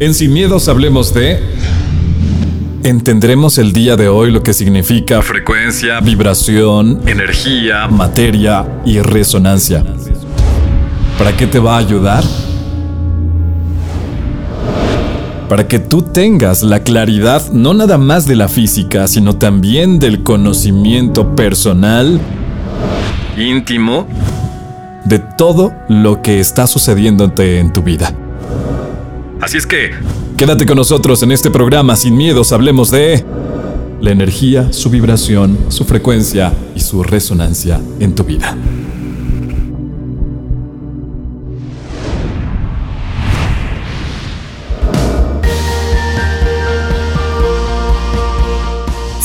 En Sin Miedos hablemos de... Entendremos el día de hoy lo que significa frecuencia, vibración, energía, materia y resonancia. ¿Para qué te va a ayudar? Para que tú tengas la claridad no nada más de la física, sino también del conocimiento personal, íntimo, de todo lo que está sucediéndote en tu vida. Así es que, quédate con nosotros en este programa Sin Miedos, hablemos de la energía, su vibración, su frecuencia y su resonancia en tu vida.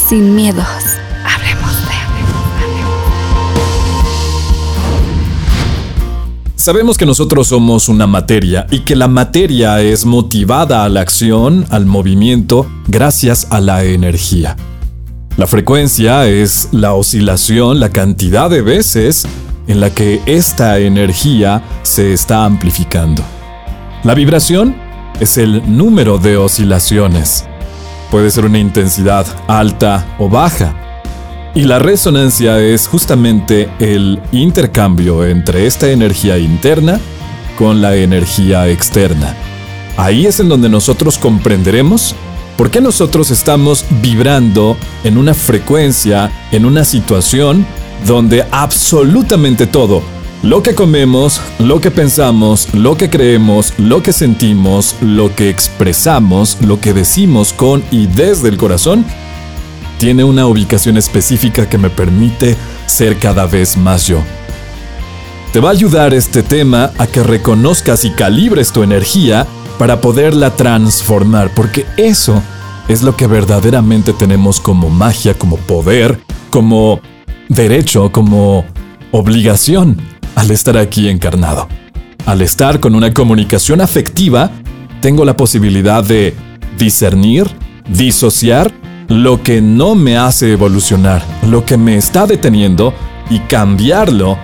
Sin miedos. Sabemos que nosotros somos una materia y que la materia es motivada a la acción, al movimiento, gracias a la energía. La frecuencia es la oscilación, la cantidad de veces en la que esta energía se está amplificando. La vibración es el número de oscilaciones. Puede ser una intensidad alta o baja, y la resonancia es justamente el intercambio entre esta energía interna con la energía externa. Ahí es en donde nosotros comprenderemos por qué nosotros estamos vibrando en una frecuencia, en una situación donde absolutamente todo, lo que comemos, lo que pensamos, lo que creemos, lo que sentimos, lo que expresamos, lo que decimos con y desde el corazón, tiene una ubicación específica que me permite ser cada vez más yo. Te va a ayudar este tema a que reconozcas y calibres tu energía para poderla transformar, porque eso es lo que verdaderamente tenemos como magia, como poder, como derecho, como obligación al estar aquí encarnado. Al estar con una comunicación afectiva, tengo la posibilidad de discernir, disociar lo que no me hace evolucionar, lo que me está deteniendo y cambiarlo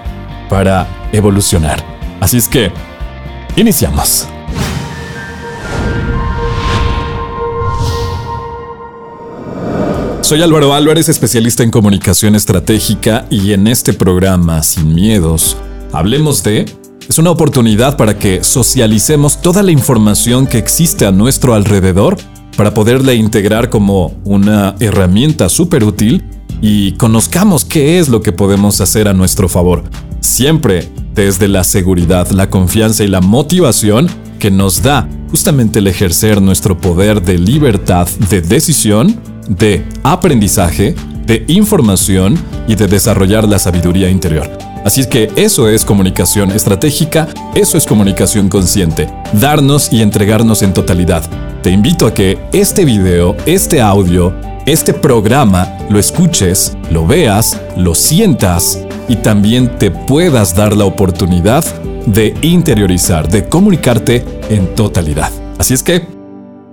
para evolucionar. Así es que, iniciamos. Soy Álvaro Álvarez, especialista en comunicación estratégica y en este programa, Sin Miedos, hablemos de... Es una oportunidad para que socialicemos toda la información que existe a nuestro alrededor para poderla integrar como una herramienta súper útil y conozcamos qué es lo que podemos hacer a nuestro favor. Siempre desde la seguridad, la confianza y la motivación que nos da justamente el ejercer nuestro poder de libertad, de decisión, de aprendizaje, de información y de desarrollar la sabiduría interior. Así es que eso es comunicación estratégica, eso es comunicación consciente, darnos y entregarnos en totalidad te invito a que este video, este audio, este programa lo escuches, lo veas, lo sientas y también te puedas dar la oportunidad de interiorizar, de comunicarte en totalidad. Así es que,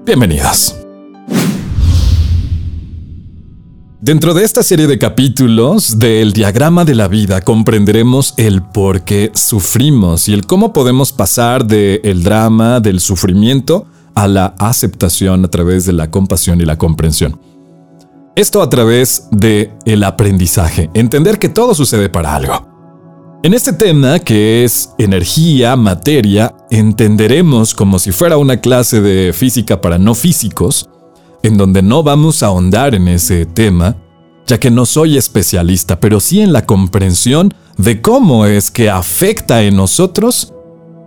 bienvenidos. Dentro de esta serie de capítulos del diagrama de la vida comprenderemos el por qué sufrimos y el cómo podemos pasar del drama, del sufrimiento, a la aceptación a través de la compasión y la comprensión. Esto a través de el aprendizaje, entender que todo sucede para algo. En este tema, que es energía, materia, entenderemos como si fuera una clase de física para no físicos, en donde no vamos a ahondar en ese tema, ya que no soy especialista, pero sí en la comprensión de cómo es que afecta en nosotros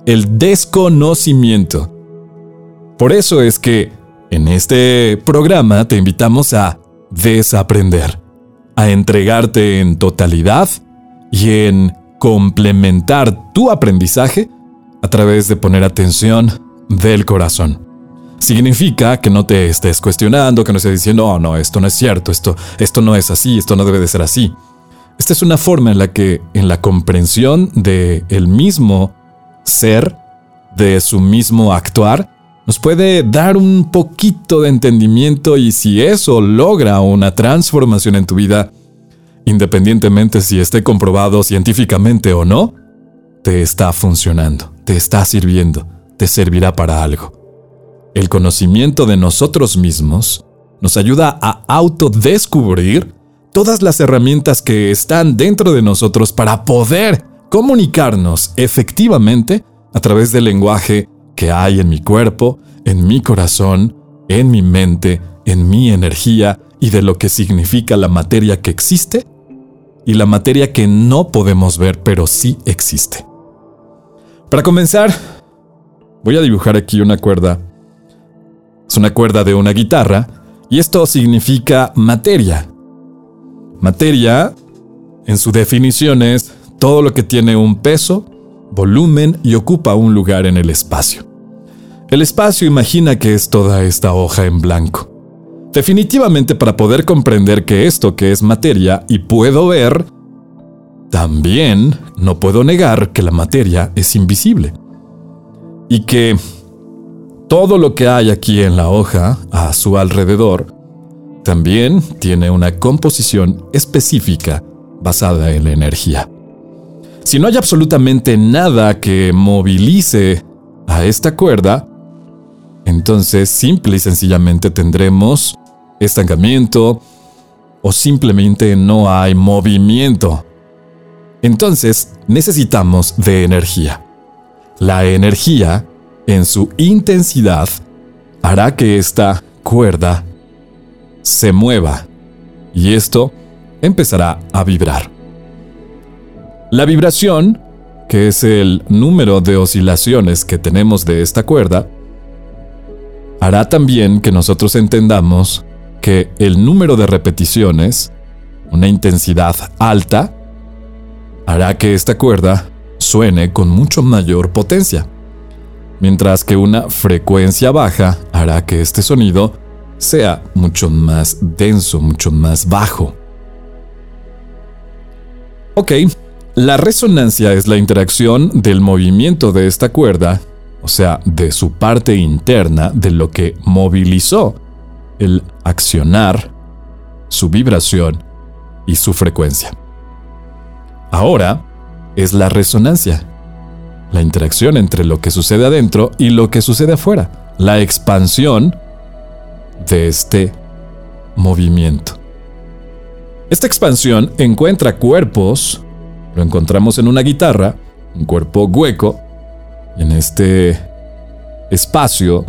el desconocimiento por eso es que en este programa te invitamos a desaprender, a entregarte en totalidad y en complementar tu aprendizaje a través de poner atención del corazón. Significa que no te estés cuestionando, que no estés diciendo, oh, no, esto no es cierto, esto, esto no es así, esto no debe de ser así. Esta es una forma en la que, en la comprensión de el mismo ser, de su mismo actuar, nos puede dar un poquito de entendimiento y si eso logra una transformación en tu vida, independientemente si esté comprobado científicamente o no, te está funcionando, te está sirviendo, te servirá para algo. El conocimiento de nosotros mismos nos ayuda a autodescubrir todas las herramientas que están dentro de nosotros para poder comunicarnos efectivamente a través del lenguaje que hay en mi cuerpo, en mi corazón, en mi mente, en mi energía y de lo que significa la materia que existe y la materia que no podemos ver pero sí existe. Para comenzar, voy a dibujar aquí una cuerda. Es una cuerda de una guitarra y esto significa materia. Materia, en su definición, es todo lo que tiene un peso, volumen y ocupa un lugar en el espacio. El espacio imagina que es toda esta hoja en blanco. Definitivamente para poder comprender que esto que es materia y puedo ver, también no puedo negar que la materia es invisible. Y que todo lo que hay aquí en la hoja, a su alrededor, también tiene una composición específica basada en la energía. Si no hay absolutamente nada que movilice a esta cuerda, entonces simple y sencillamente tendremos estancamiento o simplemente no hay movimiento. Entonces necesitamos de energía. La energía, en su intensidad, hará que esta cuerda se mueva y esto empezará a vibrar. La vibración, que es el número de oscilaciones que tenemos de esta cuerda, hará también que nosotros entendamos que el número de repeticiones, una intensidad alta, hará que esta cuerda suene con mucho mayor potencia, mientras que una frecuencia baja hará que este sonido sea mucho más denso, mucho más bajo. Ok, la resonancia es la interacción del movimiento de esta cuerda, o sea, de su parte interna, de lo que movilizó el accionar, su vibración y su frecuencia. Ahora es la resonancia, la interacción entre lo que sucede adentro y lo que sucede afuera, la expansión de este movimiento. Esta expansión encuentra cuerpos, lo encontramos en una guitarra, un cuerpo hueco, en este espacio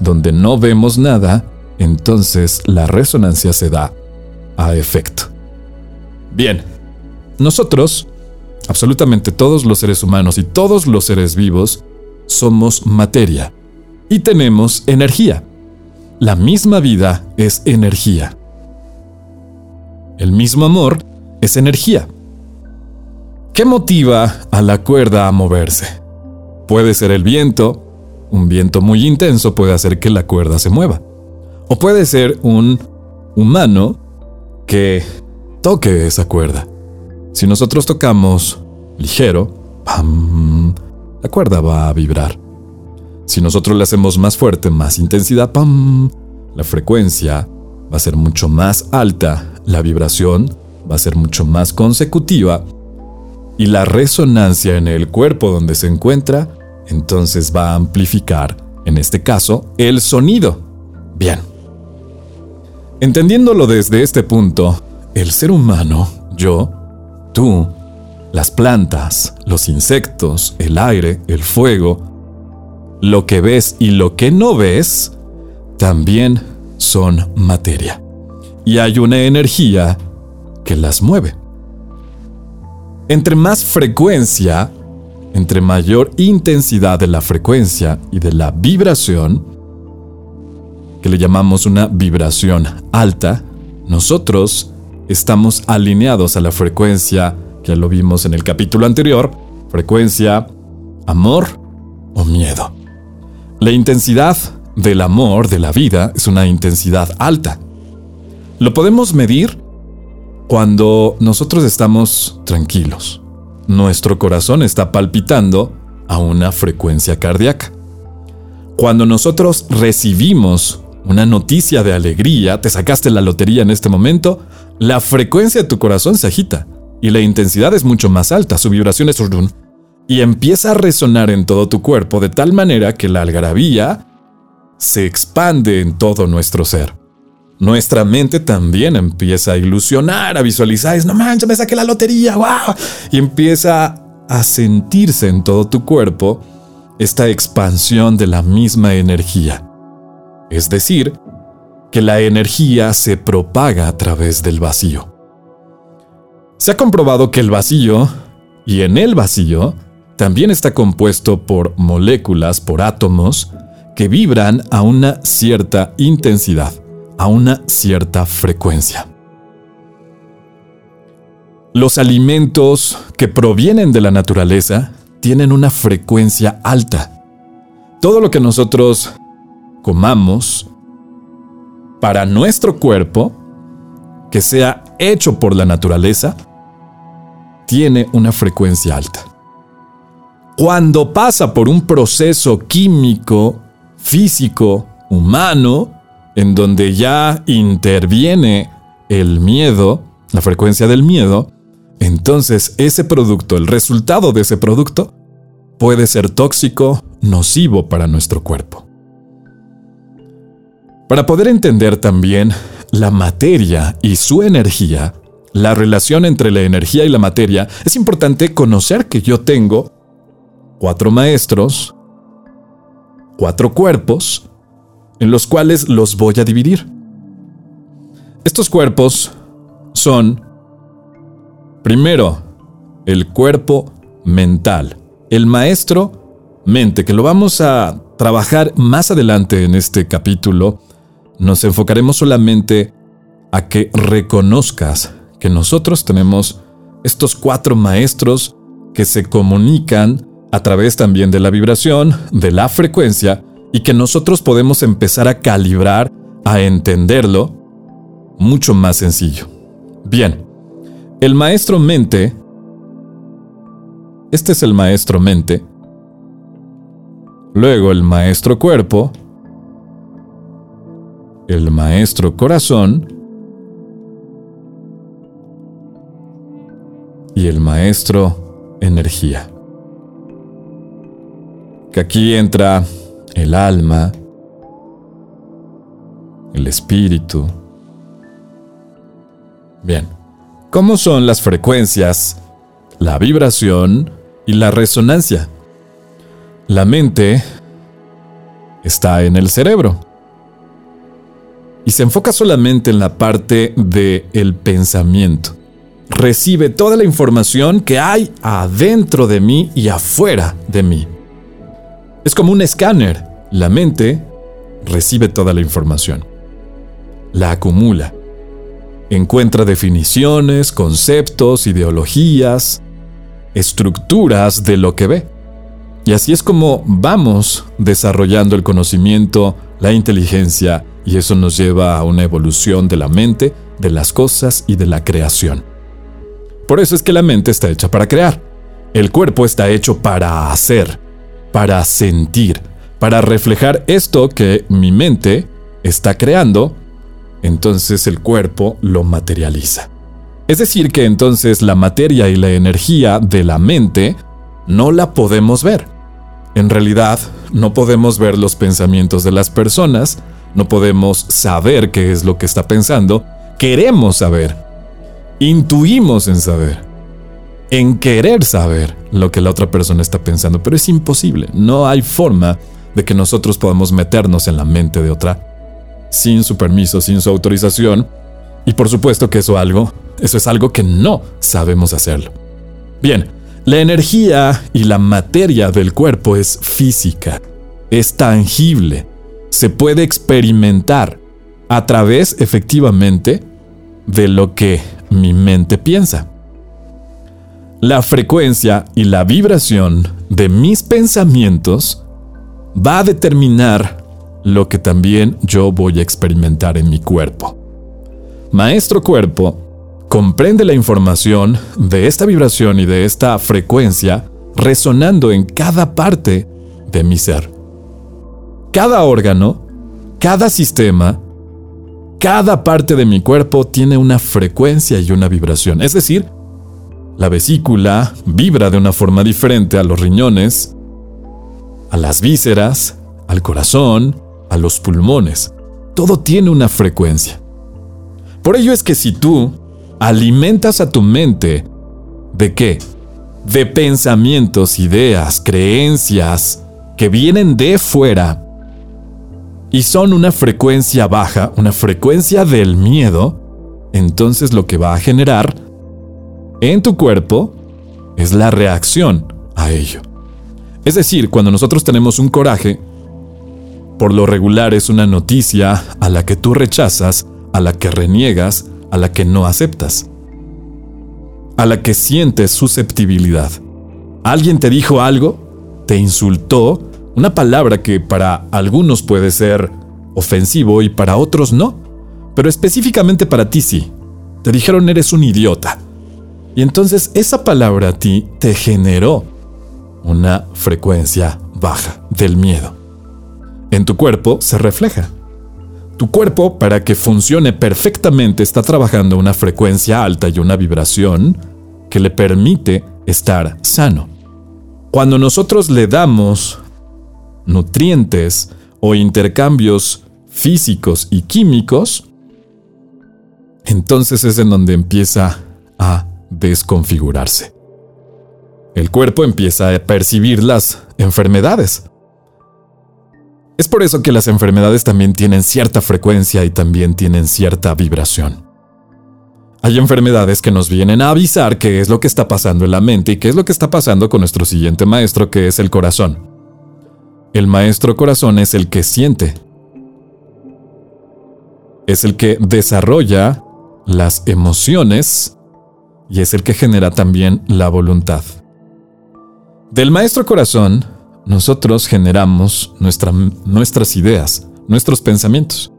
donde no vemos nada, entonces la resonancia se da a efecto. Bien, nosotros, absolutamente todos los seres humanos y todos los seres vivos, somos materia y tenemos energía. La misma vida es energía. El mismo amor es energía. ¿Qué motiva a la cuerda a moverse? Puede ser el viento, un viento muy intenso puede hacer que la cuerda se mueva. O puede ser un humano que toque esa cuerda. Si nosotros tocamos ligero, la cuerda va a vibrar. Si nosotros le hacemos más fuerte, más intensidad, ¡pam! la frecuencia va a ser mucho más alta, la vibración va a ser mucho más consecutiva y la resonancia en el cuerpo donde se encuentra entonces va a amplificar, en este caso, el sonido. Bien. Entendiéndolo desde este punto, el ser humano, yo, tú, las plantas, los insectos, el aire, el fuego, lo que ves y lo que no ves también son materia. Y hay una energía que las mueve. Entre más frecuencia, entre mayor intensidad de la frecuencia y de la vibración, que le llamamos una vibración alta, nosotros estamos alineados a la frecuencia que lo vimos en el capítulo anterior, frecuencia amor o miedo. La intensidad del amor, de la vida, es una intensidad alta. Lo podemos medir cuando nosotros estamos tranquilos. Nuestro corazón está palpitando a una frecuencia cardíaca. Cuando nosotros recibimos una noticia de alegría, te sacaste la lotería en este momento, la frecuencia de tu corazón se agita y la intensidad es mucho más alta, su vibración es y empieza a resonar en todo tu cuerpo de tal manera que la algarabía se expande en todo nuestro ser. Nuestra mente también empieza a ilusionar, a visualizar, es, no manches, me saqué la lotería, wow, y empieza a sentirse en todo tu cuerpo esta expansión de la misma energía. Es decir, que la energía se propaga a través del vacío. Se ha comprobado que el vacío, y en el vacío, también está compuesto por moléculas, por átomos, que vibran a una cierta intensidad, a una cierta frecuencia. Los alimentos que provienen de la naturaleza tienen una frecuencia alta. Todo lo que nosotros comamos para nuestro cuerpo, que sea hecho por la naturaleza, tiene una frecuencia alta. Cuando pasa por un proceso químico, físico, humano, en donde ya interviene el miedo, la frecuencia del miedo, entonces ese producto, el resultado de ese producto, puede ser tóxico, nocivo para nuestro cuerpo. Para poder entender también la materia y su energía, la relación entre la energía y la materia, es importante conocer que yo tengo cuatro maestros, cuatro cuerpos, en los cuales los voy a dividir. Estos cuerpos son, primero, el cuerpo mental, el maestro mente, que lo vamos a trabajar más adelante en este capítulo. Nos enfocaremos solamente a que reconozcas que nosotros tenemos estos cuatro maestros que se comunican a través también de la vibración, de la frecuencia, y que nosotros podemos empezar a calibrar, a entenderlo mucho más sencillo. Bien, el maestro mente, este es el maestro mente, luego el maestro cuerpo, el maestro corazón y el maestro energía. Que aquí entra el alma, el espíritu. Bien, ¿cómo son las frecuencias, la vibración y la resonancia? La mente está en el cerebro y se enfoca solamente en la parte del el pensamiento. Recibe toda la información que hay adentro de mí y afuera de mí. Es como un escáner. La mente recibe toda la información. La acumula. Encuentra definiciones, conceptos, ideologías, estructuras de lo que ve. Y así es como vamos desarrollando el conocimiento, la inteligencia, y eso nos lleva a una evolución de la mente, de las cosas y de la creación. Por eso es que la mente está hecha para crear. El cuerpo está hecho para hacer para sentir, para reflejar esto que mi mente está creando, entonces el cuerpo lo materializa. Es decir, que entonces la materia y la energía de la mente no la podemos ver. En realidad, no podemos ver los pensamientos de las personas, no podemos saber qué es lo que está pensando, queremos saber, intuimos en saber en querer saber lo que la otra persona está pensando, pero es imposible. No hay forma de que nosotros podamos meternos en la mente de otra sin su permiso, sin su autorización. Y por supuesto que eso algo, eso es algo que no sabemos hacerlo. Bien, la energía y la materia del cuerpo es física, es tangible, se puede experimentar a través efectivamente de lo que mi mente piensa. La frecuencia y la vibración de mis pensamientos va a determinar lo que también yo voy a experimentar en mi cuerpo. Maestro Cuerpo comprende la información de esta vibración y de esta frecuencia resonando en cada parte de mi ser. Cada órgano, cada sistema, cada parte de mi cuerpo tiene una frecuencia y una vibración. Es decir, la vesícula vibra de una forma diferente a los riñones, a las vísceras, al corazón, a los pulmones. Todo tiene una frecuencia. Por ello es que si tú alimentas a tu mente de qué? De pensamientos, ideas, creencias que vienen de fuera y son una frecuencia baja, una frecuencia del miedo, entonces lo que va a generar en tu cuerpo es la reacción a ello. Es decir, cuando nosotros tenemos un coraje, por lo regular es una noticia a la que tú rechazas, a la que reniegas, a la que no aceptas, a la que sientes susceptibilidad. Alguien te dijo algo, te insultó, una palabra que para algunos puede ser ofensivo y para otros no, pero específicamente para ti sí. Te dijeron eres un idiota. Y entonces esa palabra a ti te generó una frecuencia baja del miedo. En tu cuerpo se refleja. Tu cuerpo, para que funcione perfectamente, está trabajando una frecuencia alta y una vibración que le permite estar sano. Cuando nosotros le damos nutrientes o intercambios físicos y químicos, entonces es en donde empieza a desconfigurarse. El cuerpo empieza a percibir las enfermedades. Es por eso que las enfermedades también tienen cierta frecuencia y también tienen cierta vibración. Hay enfermedades que nos vienen a avisar qué es lo que está pasando en la mente y qué es lo que está pasando con nuestro siguiente maestro, que es el corazón. El maestro corazón es el que siente. Es el que desarrolla las emociones y es el que genera también la voluntad. Del maestro corazón, nosotros generamos nuestras ideas, nuestros pensamientos.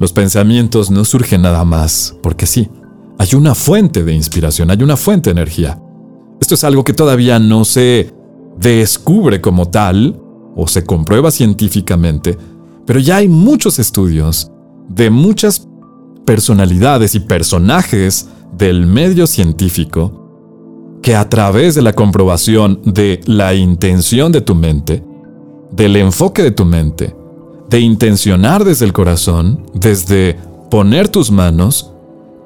Los pensamientos no surgen nada más porque sí. Hay una fuente de inspiración, hay una fuente de energía. Esto es algo que todavía no se descubre como tal o se comprueba científicamente, pero ya hay muchos estudios de muchas personalidades y personajes del medio científico que a través de la comprobación de la intención de tu mente, del enfoque de tu mente, de intencionar desde el corazón, desde poner tus manos,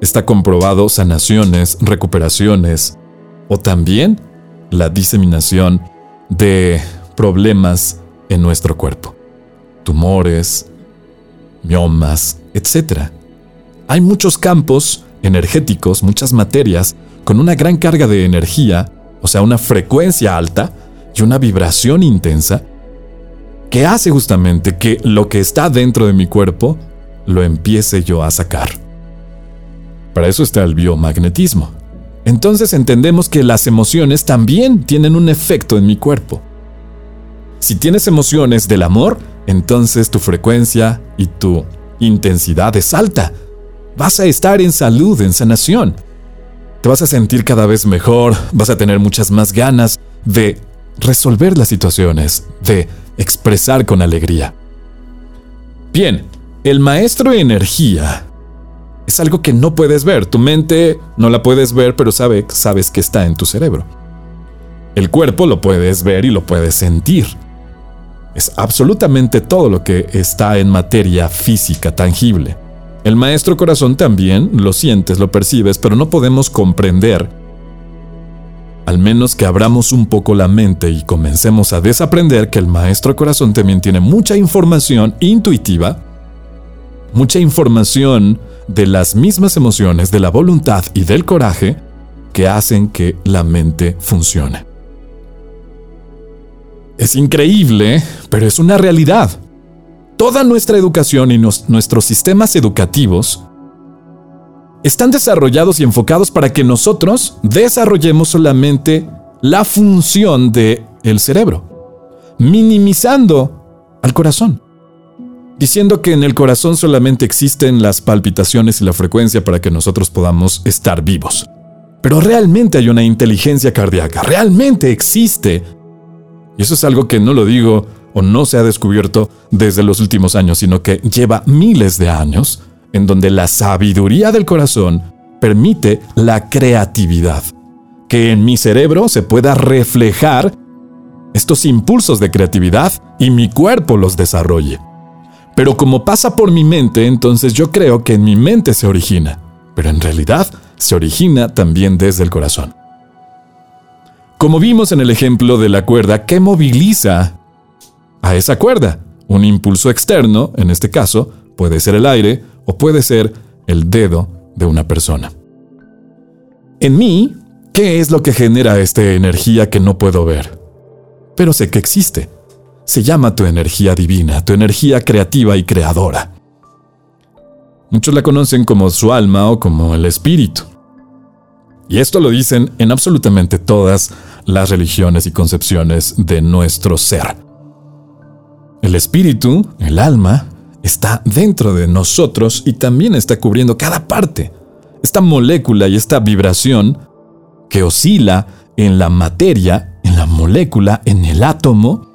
está comprobado sanaciones, recuperaciones o también la diseminación de problemas en nuestro cuerpo, tumores, miomas, etc. Hay muchos campos energéticos, muchas materias con una gran carga de energía, o sea, una frecuencia alta y una vibración intensa, que hace justamente que lo que está dentro de mi cuerpo lo empiece yo a sacar. Para eso está el biomagnetismo. Entonces entendemos que las emociones también tienen un efecto en mi cuerpo. Si tienes emociones del amor, entonces tu frecuencia y tu intensidad es alta. Vas a estar en salud, en sanación te vas a sentir cada vez mejor, vas a tener muchas más ganas de resolver las situaciones, de expresar con alegría. Bien, el maestro de energía es algo que no puedes ver. Tu mente no la puedes ver, pero sabe, sabes que está en tu cerebro. El cuerpo lo puedes ver y lo puedes sentir. Es absolutamente todo lo que está en materia física tangible. El maestro corazón también lo sientes, lo percibes, pero no podemos comprender. Al menos que abramos un poco la mente y comencemos a desaprender que el maestro corazón también tiene mucha información intuitiva, mucha información de las mismas emociones, de la voluntad y del coraje que hacen que la mente funcione. Es increíble, pero es una realidad. Toda nuestra educación y nuestros sistemas educativos están desarrollados y enfocados para que nosotros desarrollemos solamente la función del el cerebro, minimizando al corazón, diciendo que en el corazón solamente existen las palpitaciones y la frecuencia para que nosotros podamos estar vivos. Pero realmente hay una inteligencia cardíaca, realmente existe. Y eso es algo que no lo digo o no se ha descubierto desde los últimos años, sino que lleva miles de años en donde la sabiduría del corazón permite la creatividad, que en mi cerebro se pueda reflejar estos impulsos de creatividad y mi cuerpo los desarrolle. Pero como pasa por mi mente, entonces yo creo que en mi mente se origina, pero en realidad se origina también desde el corazón. Como vimos en el ejemplo de la cuerda, ¿qué moviliza a esa cuerda? Un impulso externo, en este caso, puede ser el aire o puede ser el dedo de una persona. En mí, ¿qué es lo que genera esta energía que no puedo ver? Pero sé que existe. Se llama tu energía divina, tu energía creativa y creadora. Muchos la conocen como su alma o como el espíritu. Y esto lo dicen en absolutamente todas las religiones y concepciones de nuestro ser. El espíritu, el alma, está dentro de nosotros y también está cubriendo cada parte. Esta molécula y esta vibración que oscila en la materia, en la molécula, en el átomo,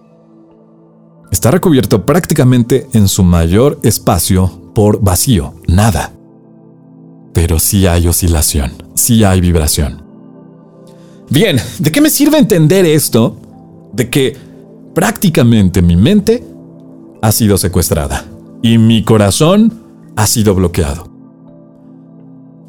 está recubierto prácticamente en su mayor espacio por vacío, nada. Pero sí hay oscilación, sí hay vibración. Bien, ¿de qué me sirve entender esto? De que prácticamente mi mente ha sido secuestrada y mi corazón ha sido bloqueado.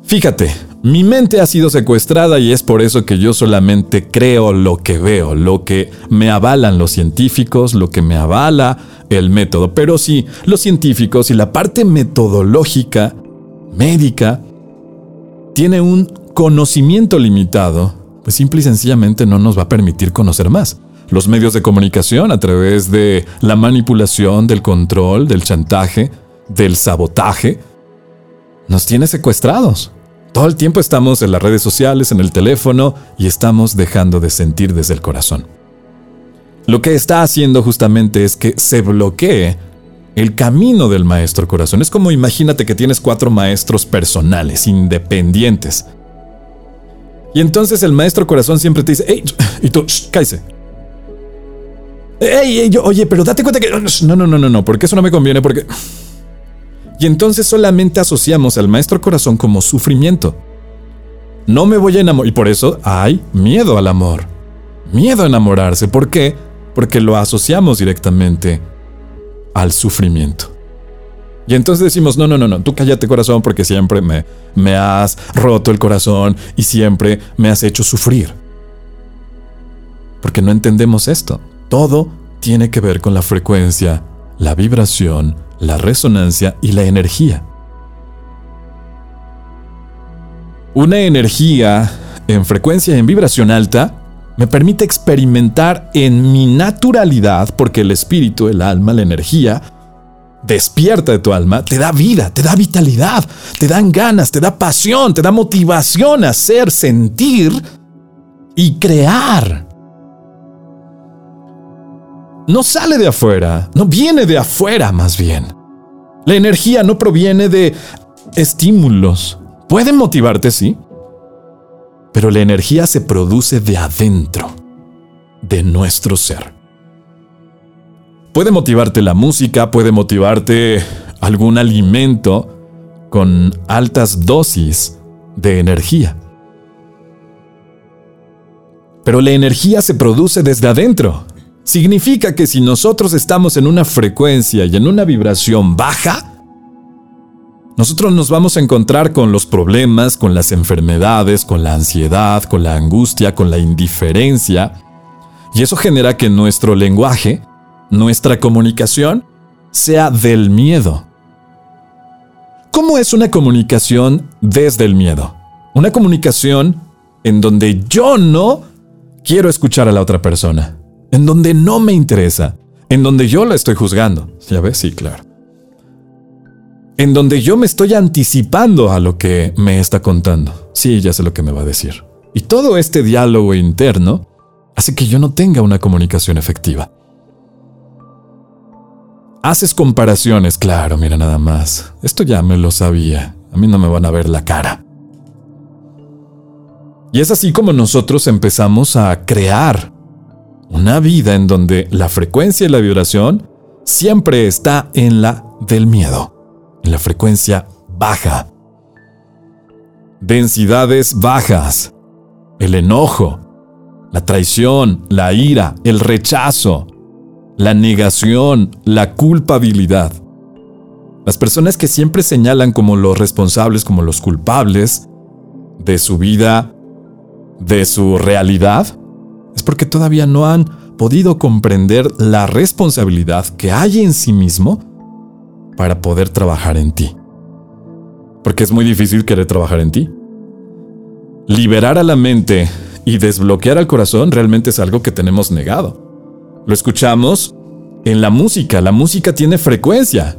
Fíjate, mi mente ha sido secuestrada y es por eso que yo solamente creo lo que veo, lo que me avalan los científicos, lo que me avala el método. Pero si los científicos y la parte metodológica, médica, tiene un conocimiento limitado, pues simple y sencillamente no nos va a permitir conocer más. Los medios de comunicación a través de la manipulación, del control, del chantaje, del sabotaje, nos tiene secuestrados. Todo el tiempo estamos en las redes sociales, en el teléfono y estamos dejando de sentir desde el corazón. Lo que está haciendo justamente es que se bloquee el camino del maestro corazón. Es como imagínate que tienes cuatro maestros personales, independientes. Y entonces el maestro corazón siempre te dice, hey, y tú, cállese. Hey, oye, pero date cuenta que... No, no, no, no, no, porque eso no me conviene, porque... Y entonces solamente asociamos al maestro corazón como sufrimiento. No me voy a enamorar. Y por eso hay miedo al amor. Miedo a enamorarse. ¿Por qué? Porque lo asociamos directamente al sufrimiento. Y entonces decimos, no, no, no, no, tú cállate corazón porque siempre me, me has roto el corazón y siempre me has hecho sufrir. Porque no entendemos esto. Todo tiene que ver con la frecuencia, la vibración, la resonancia y la energía. Una energía en frecuencia en vibración alta me permite experimentar en mi naturalidad, porque el espíritu, el alma, la energía, despierta de tu alma, te da vida, te da vitalidad, te dan ganas, te da pasión, te da motivación a hacer, sentir y crear. No sale de afuera, no viene de afuera más bien. La energía no proviene de estímulos. Puede motivarte, sí, pero la energía se produce de adentro, de nuestro ser. Puede motivarte la música, puede motivarte algún alimento con altas dosis de energía. Pero la energía se produce desde adentro. Significa que si nosotros estamos en una frecuencia y en una vibración baja, nosotros nos vamos a encontrar con los problemas, con las enfermedades, con la ansiedad, con la angustia, con la indiferencia. Y eso genera que nuestro lenguaje, nuestra comunicación, sea del miedo. ¿Cómo es una comunicación desde el miedo? Una comunicación en donde yo no quiero escuchar a la otra persona, en donde no me interesa, en donde yo la estoy juzgando. ¿Ya ves? Sí, claro en donde yo me estoy anticipando a lo que me está contando. Sí, ya sé lo que me va a decir. Y todo este diálogo interno hace que yo no tenga una comunicación efectiva. Haces comparaciones, claro, mira nada más. Esto ya me lo sabía. A mí no me van a ver la cara. Y es así como nosotros empezamos a crear una vida en donde la frecuencia y la vibración siempre está en la del miedo en la frecuencia baja. Densidades bajas. El enojo, la traición, la ira, el rechazo, la negación, la culpabilidad. Las personas que siempre señalan como los responsables, como los culpables de su vida, de su realidad, es porque todavía no han podido comprender la responsabilidad que hay en sí mismo para poder trabajar en ti. Porque es muy difícil querer trabajar en ti. Liberar a la mente y desbloquear al corazón realmente es algo que tenemos negado. Lo escuchamos en la música. La música tiene frecuencia.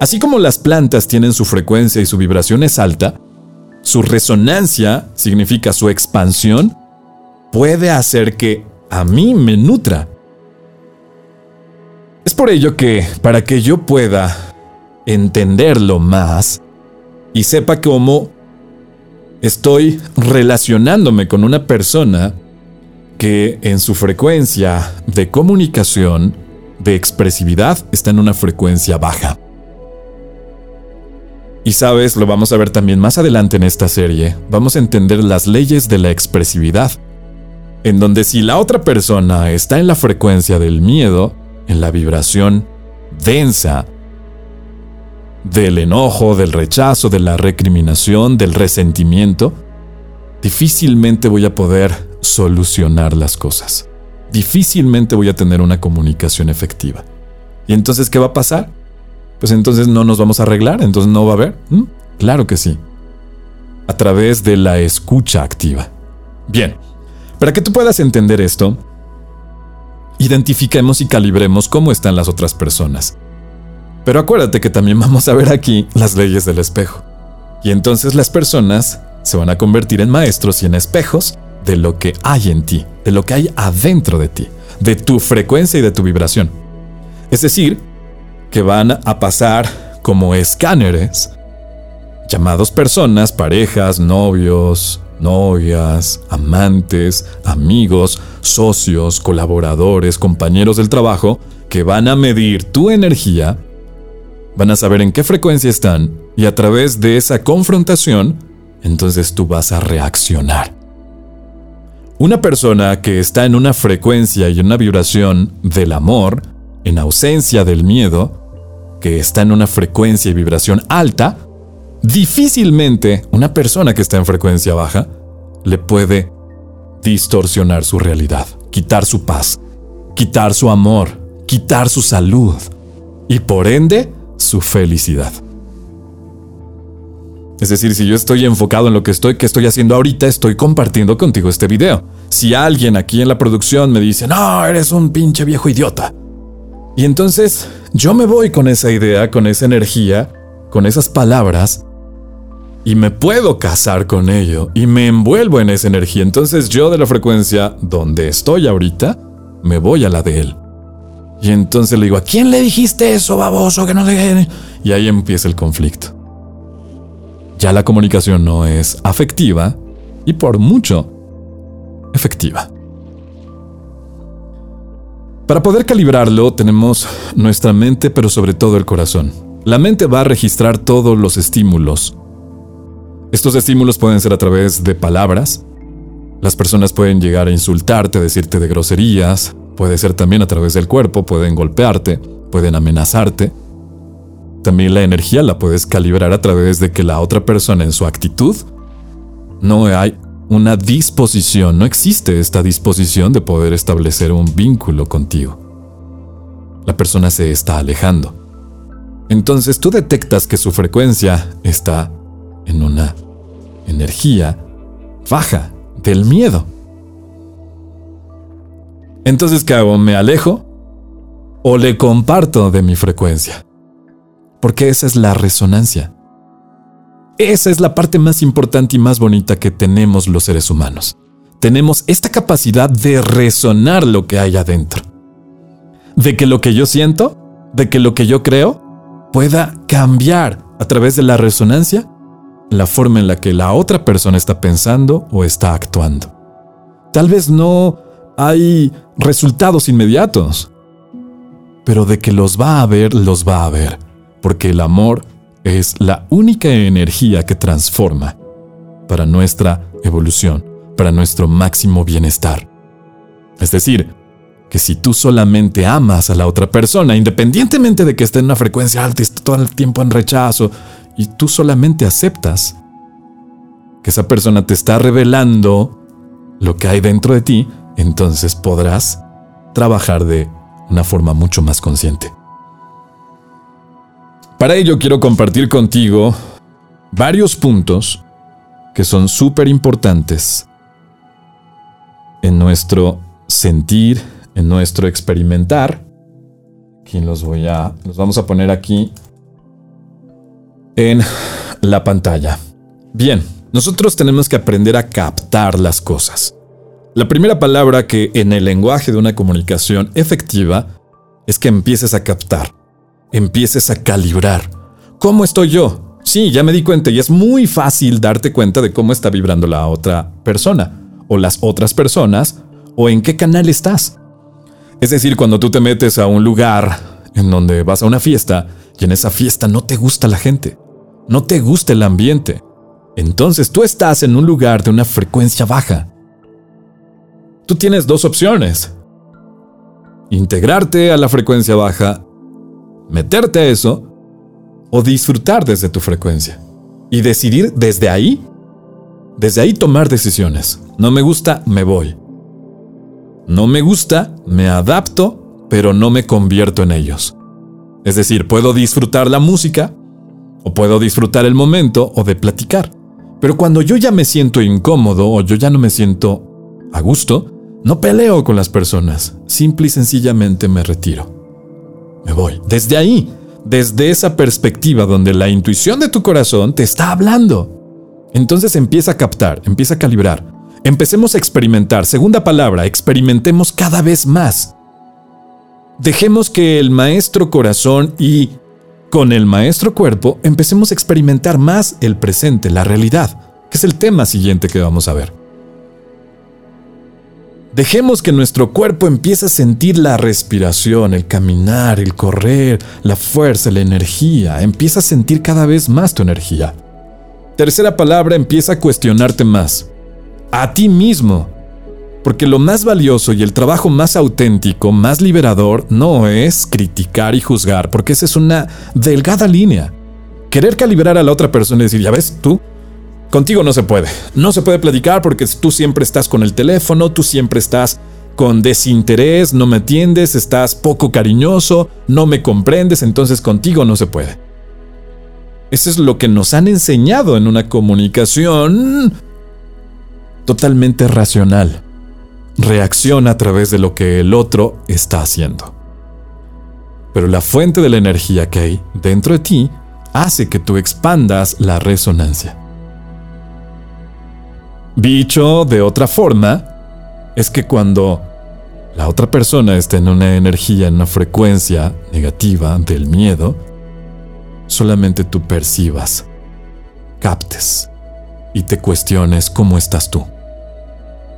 Así como las plantas tienen su frecuencia y su vibración es alta, su resonancia significa su expansión, puede hacer que a mí me nutra. Es por ello que, para que yo pueda entenderlo más y sepa cómo estoy relacionándome con una persona que en su frecuencia de comunicación, de expresividad, está en una frecuencia baja. Y sabes, lo vamos a ver también más adelante en esta serie, vamos a entender las leyes de la expresividad, en donde si la otra persona está en la frecuencia del miedo, en la vibración densa, del enojo, del rechazo, de la recriminación, del resentimiento, difícilmente voy a poder solucionar las cosas. Difícilmente voy a tener una comunicación efectiva. ¿Y entonces qué va a pasar? Pues entonces no nos vamos a arreglar, entonces no va a haber. ¿Mm? Claro que sí. A través de la escucha activa. Bien, para que tú puedas entender esto, identifiquemos y calibremos cómo están las otras personas. Pero acuérdate que también vamos a ver aquí las leyes del espejo. Y entonces las personas se van a convertir en maestros y en espejos de lo que hay en ti, de lo que hay adentro de ti, de tu frecuencia y de tu vibración. Es decir, que van a pasar como escáneres, llamados personas, parejas, novios, novias, amantes, amigos, socios, colaboradores, compañeros del trabajo, que van a medir tu energía van a saber en qué frecuencia están y a través de esa confrontación, entonces tú vas a reaccionar. Una persona que está en una frecuencia y una vibración del amor, en ausencia del miedo, que está en una frecuencia y vibración alta, difícilmente una persona que está en frecuencia baja le puede distorsionar su realidad, quitar su paz, quitar su amor, quitar su salud y por ende su felicidad. Es decir, si yo estoy enfocado en lo que estoy, que estoy haciendo ahorita, estoy compartiendo contigo este video. Si alguien aquí en la producción me dice, no, eres un pinche viejo idiota. Y entonces yo me voy con esa idea, con esa energía, con esas palabras, y me puedo casar con ello, y me envuelvo en esa energía. Entonces yo de la frecuencia donde estoy ahorita, me voy a la de él. Y entonces le digo, ¿a quién le dijiste eso, baboso? Que no sé Y ahí empieza el conflicto. Ya la comunicación no es afectiva y por mucho efectiva. Para poder calibrarlo tenemos nuestra mente, pero sobre todo el corazón. La mente va a registrar todos los estímulos. Estos estímulos pueden ser a través de palabras. Las personas pueden llegar a insultarte, decirte de groserías, Puede ser también a través del cuerpo, pueden golpearte, pueden amenazarte. También la energía la puedes calibrar a través de que la otra persona en su actitud no hay una disposición, no existe esta disposición de poder establecer un vínculo contigo. La persona se está alejando. Entonces tú detectas que su frecuencia está en una energía baja del miedo. Entonces, ¿qué hago? ¿Me alejo? ¿O le comparto de mi frecuencia? Porque esa es la resonancia. Esa es la parte más importante y más bonita que tenemos los seres humanos. Tenemos esta capacidad de resonar lo que hay adentro. De que lo que yo siento, de que lo que yo creo, pueda cambiar a través de la resonancia la forma en la que la otra persona está pensando o está actuando. Tal vez no hay resultados inmediatos. Pero de que los va a ver, los va a ver, porque el amor es la única energía que transforma para nuestra evolución, para nuestro máximo bienestar. Es decir, que si tú solamente amas a la otra persona, independientemente de que esté en una frecuencia alta y esté todo el tiempo en rechazo, y tú solamente aceptas que esa persona te está revelando lo que hay dentro de ti, entonces podrás trabajar de una forma mucho más consciente. Para ello quiero compartir contigo varios puntos que son súper importantes en nuestro sentir, en nuestro experimentar. Aquí los voy a, los vamos a poner aquí en la pantalla. Bien, nosotros tenemos que aprender a captar las cosas. La primera palabra que en el lenguaje de una comunicación efectiva es que empieces a captar empieces a calibrar. ¿Cómo estoy yo? Sí, ya me di cuenta y es muy fácil darte cuenta de cómo está vibrando la otra persona, o las otras personas, o en qué canal estás. Es decir, cuando tú te metes a un lugar en donde vas a una fiesta y en esa fiesta no te gusta la gente, no te gusta el ambiente, entonces tú estás en un lugar de una frecuencia baja. Tú tienes dos opciones. Integrarte a la frecuencia baja meterte a eso o disfrutar desde tu frecuencia y decidir desde ahí, desde ahí tomar decisiones. No me gusta, me voy. No me gusta, me adapto, pero no me convierto en ellos. Es decir, puedo disfrutar la música, o puedo disfrutar el momento, o de platicar. Pero cuando yo ya me siento incómodo o yo ya no me siento a gusto, no peleo con las personas, simple y sencillamente me retiro me voy. Desde ahí, desde esa perspectiva donde la intuición de tu corazón te está hablando. Entonces empieza a captar, empieza a calibrar. Empecemos a experimentar. Segunda palabra, experimentemos cada vez más. Dejemos que el maestro corazón y con el maestro cuerpo empecemos a experimentar más el presente, la realidad, que es el tema siguiente que vamos a ver. Dejemos que nuestro cuerpo empiece a sentir la respiración, el caminar, el correr, la fuerza, la energía. Empieza a sentir cada vez más tu energía. Tercera palabra, empieza a cuestionarte más. A ti mismo. Porque lo más valioso y el trabajo más auténtico, más liberador, no es criticar y juzgar, porque esa es una delgada línea. Querer calibrar a la otra persona y decir, ya ves, tú Contigo no se puede. No se puede platicar porque tú siempre estás con el teléfono, tú siempre estás con desinterés, no me atiendes, estás poco cariñoso, no me comprendes, entonces contigo no se puede. Eso es lo que nos han enseñado en una comunicación totalmente racional. Reacciona a través de lo que el otro está haciendo. Pero la fuente de la energía que hay dentro de ti hace que tú expandas la resonancia. Dicho de otra forma, es que cuando la otra persona está en una energía, en una frecuencia negativa del miedo, solamente tú percibas, captes y te cuestiones cómo estás tú.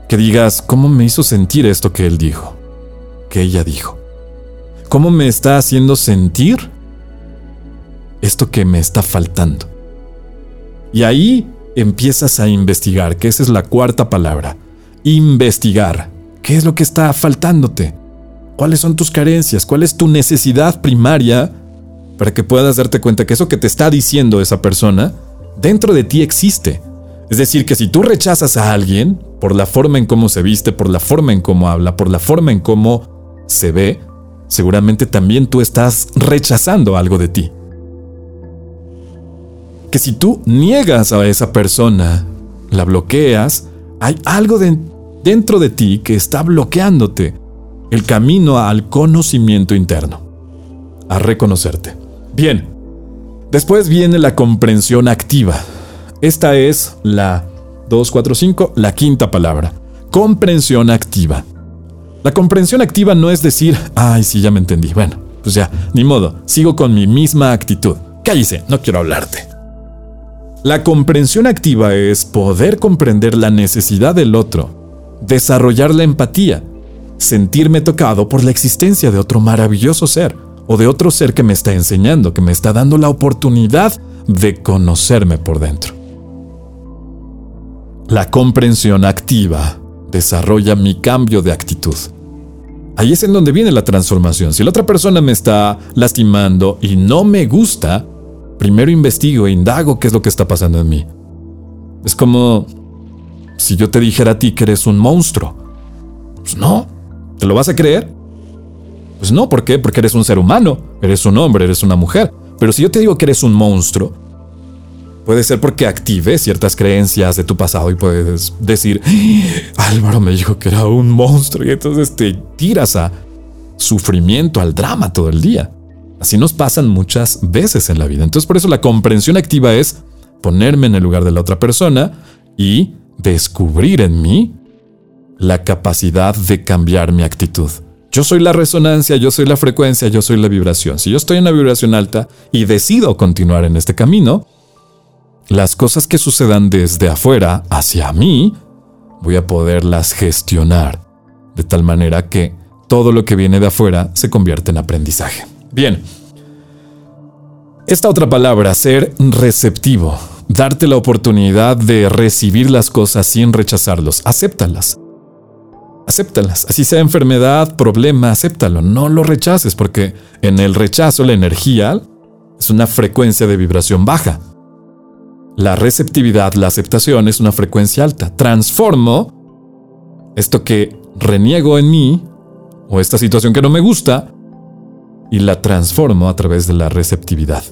Que digas, ¿cómo me hizo sentir esto que él dijo? Que ella dijo. ¿Cómo me está haciendo sentir esto que me está faltando? Y ahí empiezas a investigar, que esa es la cuarta palabra. Investigar. ¿Qué es lo que está faltándote? ¿Cuáles son tus carencias? ¿Cuál es tu necesidad primaria para que puedas darte cuenta que eso que te está diciendo esa persona dentro de ti existe? Es decir, que si tú rechazas a alguien por la forma en cómo se viste, por la forma en cómo habla, por la forma en cómo se ve, seguramente también tú estás rechazando algo de ti que si tú niegas a esa persona, la bloqueas, hay algo dentro de ti que está bloqueándote el camino al conocimiento interno, a reconocerte. Bien, después viene la comprensión activa. Esta es la 245, la quinta palabra. Comprensión activa. La comprensión activa no es decir, ay, sí, ya me entendí. Bueno, pues ya, ni modo, sigo con mi misma actitud. Cállese, no quiero hablarte. La comprensión activa es poder comprender la necesidad del otro, desarrollar la empatía, sentirme tocado por la existencia de otro maravilloso ser o de otro ser que me está enseñando, que me está dando la oportunidad de conocerme por dentro. La comprensión activa desarrolla mi cambio de actitud. Ahí es en donde viene la transformación. Si la otra persona me está lastimando y no me gusta, primero investigo e indago qué es lo que está pasando en mí. Es como si yo te dijera a ti que eres un monstruo. Pues no, ¿te lo vas a creer? Pues no, ¿por qué? Porque eres un ser humano, eres un hombre, eres una mujer. Pero si yo te digo que eres un monstruo, puede ser porque actives ciertas creencias de tu pasado y puedes decir, ¡Ah! Álvaro me dijo que era un monstruo y entonces te tiras a sufrimiento, al drama todo el día. Así nos pasan muchas veces en la vida. Entonces por eso la comprensión activa es ponerme en el lugar de la otra persona y descubrir en mí la capacidad de cambiar mi actitud. Yo soy la resonancia, yo soy la frecuencia, yo soy la vibración. Si yo estoy en una vibración alta y decido continuar en este camino, las cosas que sucedan desde afuera hacia mí, voy a poderlas gestionar de tal manera que todo lo que viene de afuera se convierte en aprendizaje. Bien. Esta otra palabra, ser receptivo, darte la oportunidad de recibir las cosas sin rechazarlos, acéptalas. Acéptalas. Así sea enfermedad, problema, acéptalo. No lo rechaces porque en el rechazo la energía es una frecuencia de vibración baja. La receptividad, la aceptación es una frecuencia alta. Transformo esto que reniego en mí o esta situación que no me gusta y la transformo a través de la receptividad.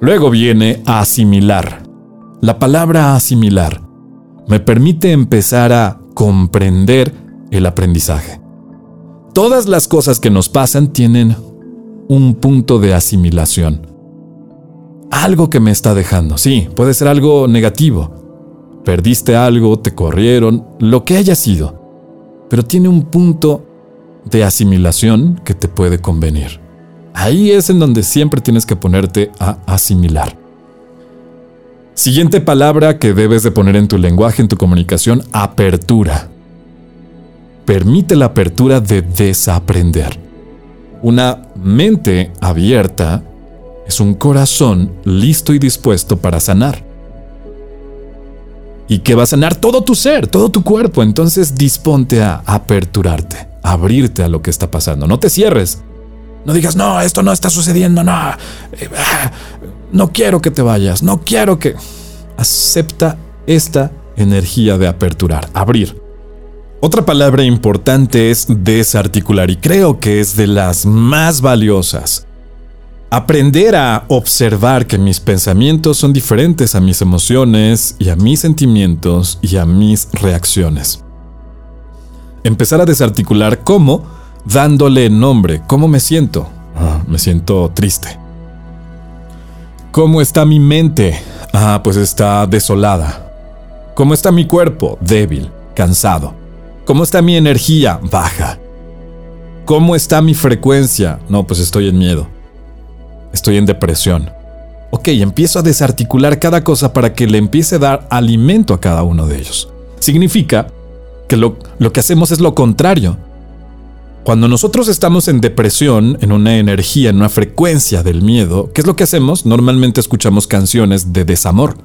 Luego viene asimilar. La palabra asimilar me permite empezar a comprender el aprendizaje. Todas las cosas que nos pasan tienen un punto de asimilación. Algo que me está dejando. Sí, puede ser algo negativo. Perdiste algo, te corrieron, lo que haya sido. Pero tiene un punto de asimilación que te puede convenir. Ahí es en donde siempre tienes que ponerte a asimilar. Siguiente palabra que debes de poner en tu lenguaje, en tu comunicación, apertura. Permite la apertura de desaprender. Una mente abierta es un corazón listo y dispuesto para sanar. Y que va a sanar todo tu ser, todo tu cuerpo. Entonces disponte a aperturarte, abrirte a lo que está pasando. No te cierres. No digas, no, esto no está sucediendo, no. Eh, ah, no quiero que te vayas, no quiero que... Acepta esta energía de aperturar, abrir. Otra palabra importante es desarticular y creo que es de las más valiosas. Aprender a observar que mis pensamientos son diferentes a mis emociones y a mis sentimientos y a mis reacciones. Empezar a desarticular cómo dándole nombre. ¿Cómo me siento? Ah, me siento triste. ¿Cómo está mi mente? Ah, pues está desolada. ¿Cómo está mi cuerpo? Débil, cansado. ¿Cómo está mi energía? Baja. ¿Cómo está mi frecuencia? No, pues estoy en miedo. Estoy en depresión. Ok, empiezo a desarticular cada cosa para que le empiece a dar alimento a cada uno de ellos. Significa que lo, lo que hacemos es lo contrario. Cuando nosotros estamos en depresión, en una energía, en una frecuencia del miedo, ¿qué es lo que hacemos? Normalmente escuchamos canciones de desamor.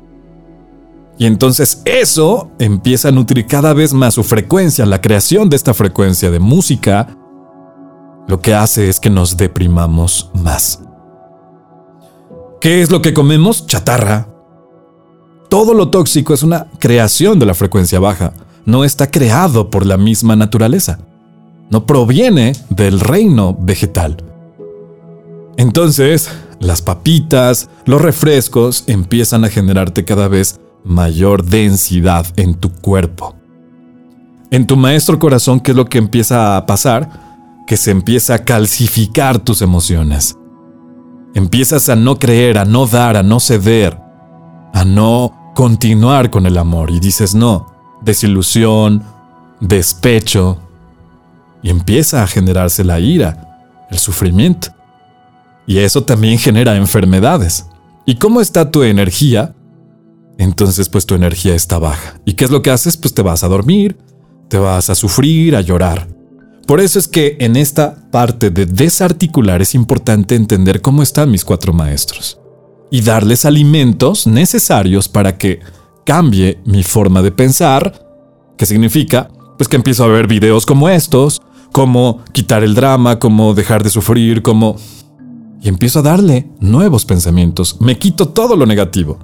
Y entonces eso empieza a nutrir cada vez más su frecuencia, la creación de esta frecuencia de música, lo que hace es que nos deprimamos más. ¿Qué es lo que comemos? Chatarra. Todo lo tóxico es una creación de la frecuencia baja, no está creado por la misma naturaleza no proviene del reino vegetal. Entonces, las papitas, los refrescos empiezan a generarte cada vez mayor densidad en tu cuerpo. En tu maestro corazón, ¿qué es lo que empieza a pasar? Que se empieza a calcificar tus emociones. Empiezas a no creer, a no dar, a no ceder, a no continuar con el amor y dices no, desilusión, despecho, y empieza a generarse la ira, el sufrimiento. Y eso también genera enfermedades. ¿Y cómo está tu energía? Entonces pues tu energía está baja. ¿Y qué es lo que haces? Pues te vas a dormir, te vas a sufrir, a llorar. Por eso es que en esta parte de desarticular es importante entender cómo están mis cuatro maestros y darles alimentos necesarios para que cambie mi forma de pensar, que significa pues que empiezo a ver videos como estos, cómo quitar el drama, cómo dejar de sufrir, cómo... Y empiezo a darle nuevos pensamientos, me quito todo lo negativo.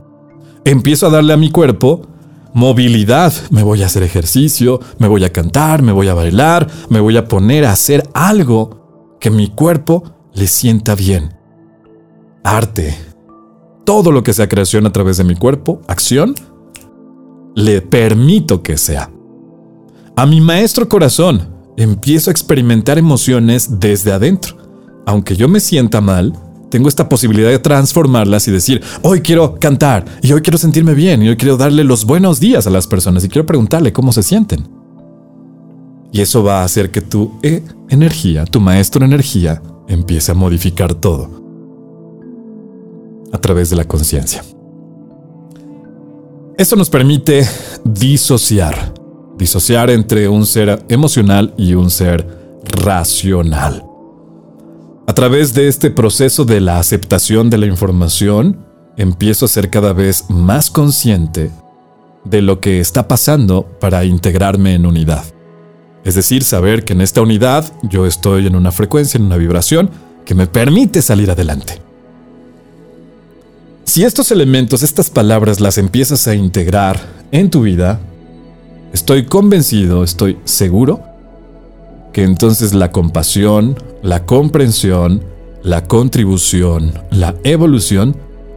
Empiezo a darle a mi cuerpo movilidad, me voy a hacer ejercicio, me voy a cantar, me voy a bailar, me voy a poner a hacer algo que mi cuerpo le sienta bien. Arte. Todo lo que sea creación a través de mi cuerpo, acción, le permito que sea. A mi maestro corazón empiezo a experimentar emociones desde adentro. Aunque yo me sienta mal, tengo esta posibilidad de transformarlas y decir, hoy quiero cantar, y hoy quiero sentirme bien, y hoy quiero darle los buenos días a las personas, y quiero preguntarle cómo se sienten. Y eso va a hacer que tu e energía, tu maestro energía, empiece a modificar todo a través de la conciencia. Eso nos permite disociar, disociar entre un ser emocional y un ser racional. A través de este proceso de la aceptación de la información, empiezo a ser cada vez más consciente de lo que está pasando para integrarme en unidad. Es decir, saber que en esta unidad yo estoy en una frecuencia, en una vibración que me permite salir adelante. Si estos elementos, estas palabras las empiezas a integrar en tu vida, estoy convencido, estoy seguro, que entonces la compasión, la comprensión, la contribución, la evolución,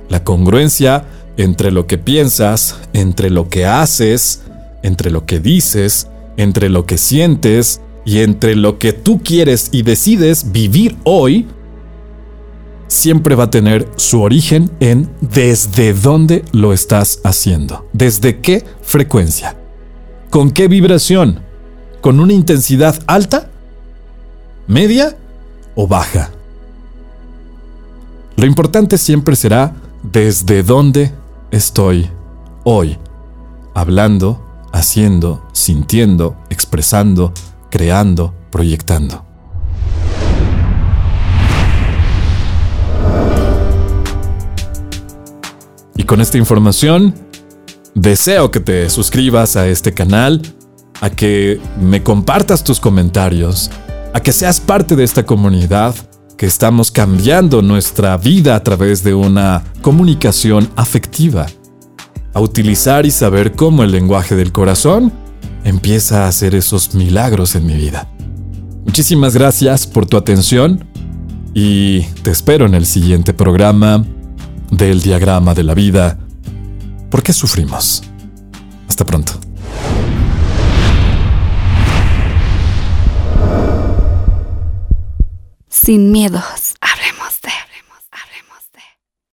la congruencia entre lo que piensas, entre lo que haces, entre lo que dices, entre lo que sientes y entre lo que tú quieres y decides vivir hoy, siempre va a tener su origen en desde dónde lo estás haciendo, desde qué frecuencia, con qué vibración, con una intensidad alta, media o baja. Lo importante siempre será desde dónde estoy hoy, hablando, haciendo, sintiendo, expresando, creando, proyectando. Y con esta información, deseo que te suscribas a este canal, a que me compartas tus comentarios, a que seas parte de esta comunidad, que estamos cambiando nuestra vida a través de una comunicación afectiva a utilizar y saber cómo el lenguaje del corazón empieza a hacer esos milagros en mi vida. Muchísimas gracias por tu atención y te espero en el siguiente programa del diagrama de la vida. ¿Por qué sufrimos? Hasta pronto. Sin miedos.